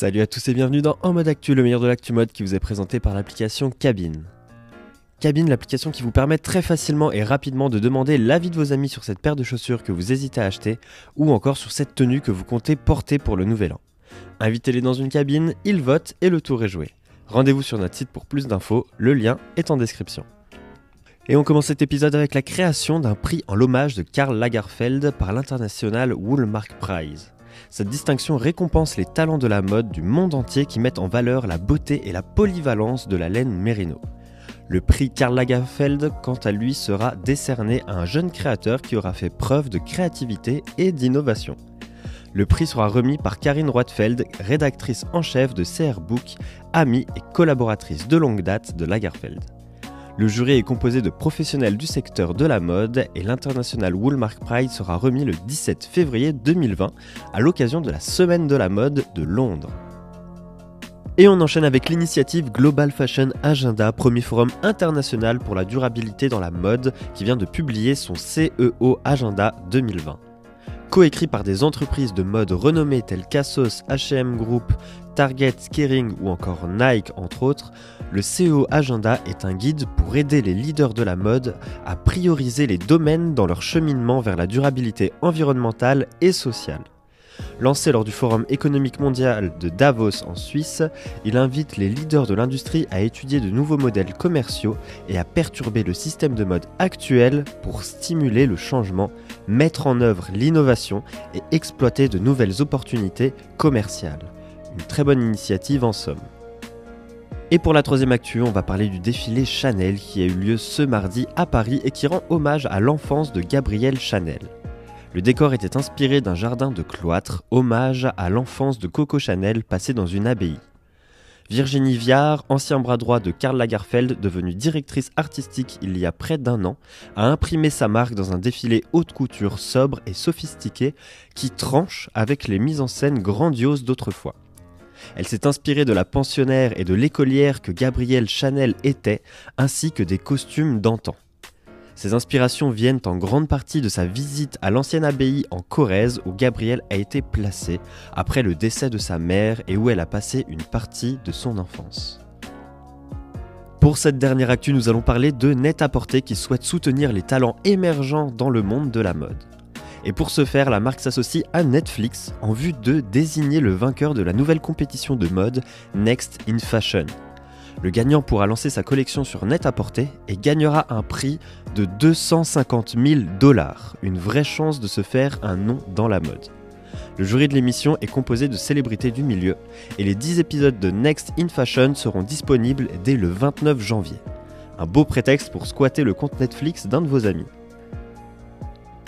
Salut à tous et bienvenue dans En mode actu, le meilleur de l'actu mode qui vous est présenté par l'application Cabine. Cabine, l'application qui vous permet très facilement et rapidement de demander l'avis de vos amis sur cette paire de chaussures que vous hésitez à acheter ou encore sur cette tenue que vous comptez porter pour le nouvel an. Invitez-les dans une cabine, ils votent et le tour est joué. Rendez-vous sur notre site pour plus d'infos, le lien est en description. Et on commence cet épisode avec la création d'un prix en l'hommage de Karl Lagerfeld par l'international Woolmark Prize. Cette distinction récompense les talents de la mode du monde entier qui mettent en valeur la beauté et la polyvalence de la laine mérino. Le prix Karl Lagerfeld, quant à lui, sera décerné à un jeune créateur qui aura fait preuve de créativité et d'innovation. Le prix sera remis par Karine Roitfeld, rédactrice en chef de CR Book, amie et collaboratrice de longue date de Lagerfeld. Le jury est composé de professionnels du secteur de la mode et l'International Woolmark Prize sera remis le 17 février 2020 à l'occasion de la Semaine de la mode de Londres. Et on enchaîne avec l'initiative Global Fashion Agenda, premier forum international pour la durabilité dans la mode, qui vient de publier son CEO Agenda 2020. Coécrit par des entreprises de mode renommées telles qu'Asos, H&M Group, Target, Kering ou encore Nike entre autres, le CEO Agenda est un guide pour aider les leaders de la mode à prioriser les domaines dans leur cheminement vers la durabilité environnementale et sociale. Lancé lors du Forum économique mondial de Davos en Suisse, il invite les leaders de l'industrie à étudier de nouveaux modèles commerciaux et à perturber le système de mode actuel pour stimuler le changement, mettre en œuvre l'innovation et exploiter de nouvelles opportunités commerciales. Une très bonne initiative en somme. Et pour la troisième actu, on va parler du défilé Chanel qui a eu lieu ce mardi à Paris et qui rend hommage à l'enfance de Gabrielle Chanel. Le décor était inspiré d'un jardin de cloître, hommage à l'enfance de Coco Chanel passée dans une abbaye. Virginie Viard, ancien bras droit de Karl Lagerfeld, devenue directrice artistique il y a près d'un an, a imprimé sa marque dans un défilé haute couture sobre et sophistiqué qui tranche avec les mises en scène grandioses d'autrefois. Elle s'est inspirée de la pensionnaire et de l'écolière que Gabrielle Chanel était, ainsi que des costumes d'antan. Ces inspirations viennent en grande partie de sa visite à l'ancienne abbaye en Corrèze où Gabrielle a été placée après le décès de sa mère et où elle a passé une partie de son enfance. Pour cette dernière actu, nous allons parler de Net-à-Porter qui souhaite soutenir les talents émergents dans le monde de la mode. Et pour ce faire, la marque s'associe à Netflix en vue de désigner le vainqueur de la nouvelle compétition de mode Next in Fashion. Le gagnant pourra lancer sa collection sur Net-à-Porter et gagnera un prix de 250 000 dollars, une vraie chance de se faire un nom dans la mode. Le jury de l'émission est composé de célébrités du milieu et les 10 épisodes de Next in Fashion seront disponibles dès le 29 janvier. Un beau prétexte pour squatter le compte Netflix d'un de vos amis.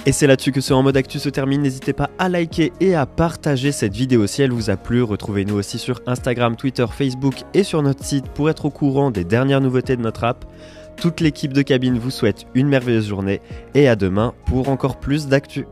Et c'est là-dessus que ce En mode actu se termine. N'hésitez pas à liker et à partager cette vidéo si elle vous a plu. Retrouvez-nous aussi sur Instagram, Twitter, Facebook et sur notre site pour être au courant des dernières nouveautés de notre app. Toute l'équipe de cabine vous souhaite une merveilleuse journée et à demain pour encore plus d'actu.